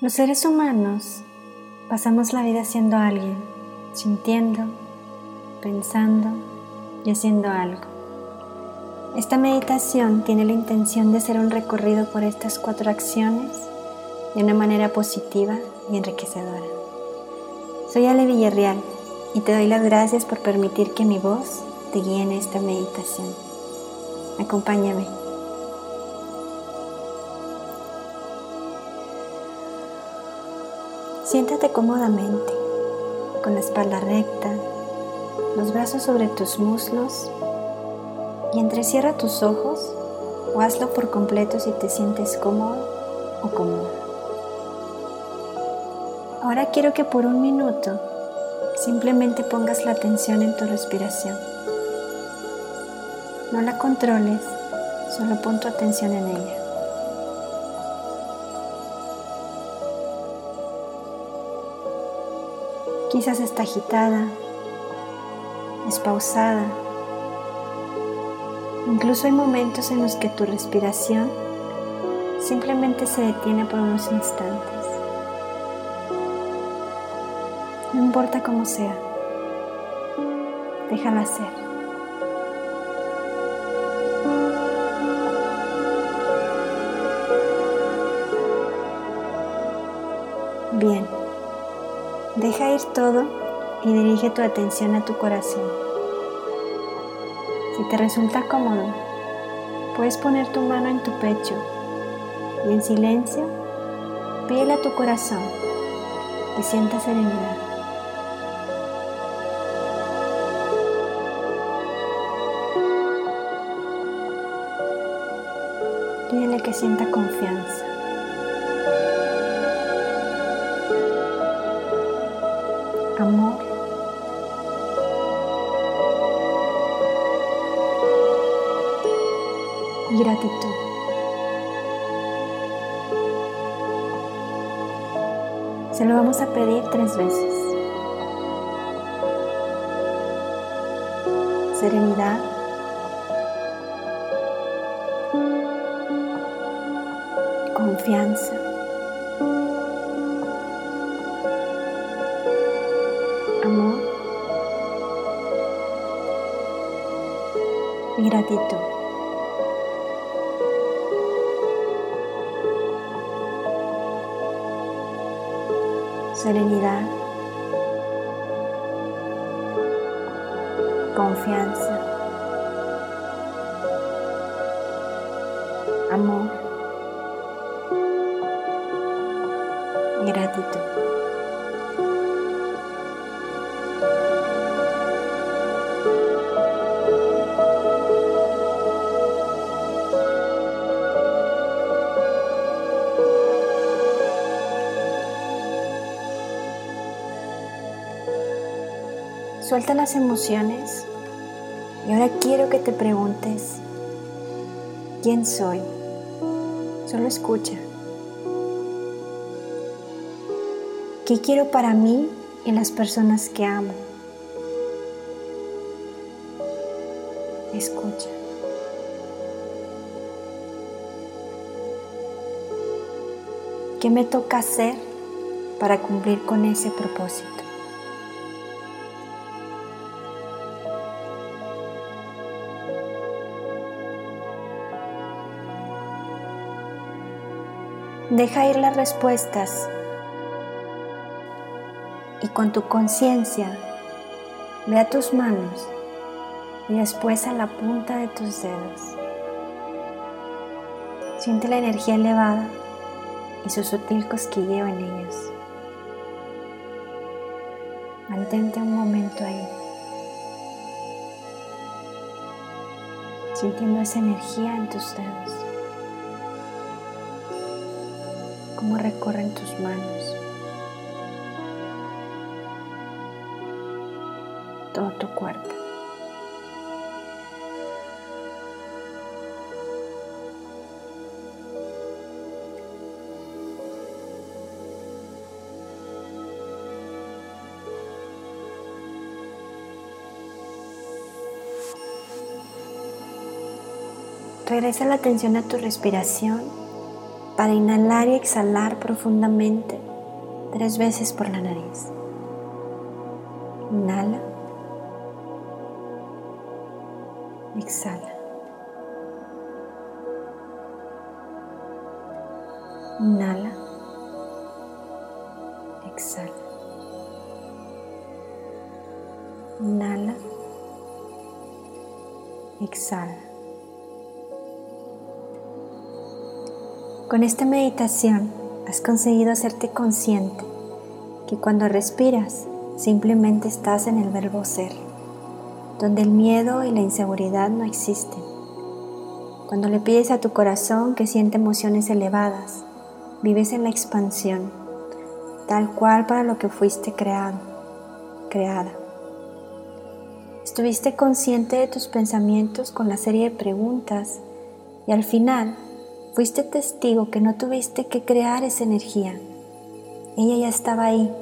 Los seres humanos pasamos la vida siendo alguien, sintiendo, pensando y haciendo algo. Esta meditación tiene la intención de ser un recorrido por estas cuatro acciones de una manera positiva y enriquecedora. Soy Ale Villarreal y te doy las gracias por permitir que mi voz te guíe en esta meditación. Acompáñame. Siéntate cómodamente, con la espalda recta, los brazos sobre tus muslos y entrecierra tus ojos o hazlo por completo si te sientes cómodo o cómoda. Ahora quiero que por un minuto simplemente pongas la atención en tu respiración. No la controles, solo pon tu atención en ella. Quizás está agitada, es pausada. Incluso hay momentos en los que tu respiración simplemente se detiene por unos instantes. No importa cómo sea, déjala ser. Bien, deja ir todo y dirige tu atención a tu corazón. Si te resulta cómodo, puedes poner tu mano en tu pecho y en silencio pídele a tu corazón que sienta serenidad. Pídele que sienta confianza. Amor. Y gratitud. Se lo vamos a pedir tres veces. Serenidad. Confianza. Gratitud. Serenidad, confianza, amor gratitud. Suelta las emociones y ahora quiero que te preguntes, ¿quién soy? Solo escucha. ¿Qué quiero para mí y las personas que amo? Escucha. ¿Qué me toca hacer para cumplir con ese propósito? Deja ir las respuestas y con tu conciencia ve a tus manos y después a la punta de tus dedos. Siente la energía elevada y su sutil cosquilleo en ellos. Mantente un momento ahí, sintiendo esa energía en tus dedos. Cómo recorren tus manos, todo tu cuerpo. Regresa la atención a tu respiración para inhalar y exhalar profundamente tres veces por la nariz. Inhala. Exhala. Inhala. Exhala. Inhala. Exhala. Con esta meditación has conseguido hacerte consciente que cuando respiras simplemente estás en el verbo ser, donde el miedo y la inseguridad no existen. Cuando le pides a tu corazón que siente emociones elevadas, vives en la expansión, tal cual para lo que fuiste creado, creada. Estuviste consciente de tus pensamientos con la serie de preguntas y al final Fuiste testigo que no tuviste que crear esa energía. Ella ya estaba ahí.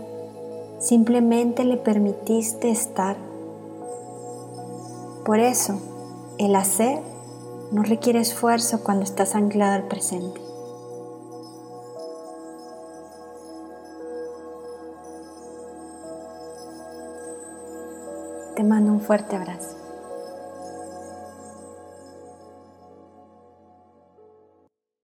Simplemente le permitiste estar. Por eso, el hacer no requiere esfuerzo cuando estás anclado al presente. Te mando un fuerte abrazo.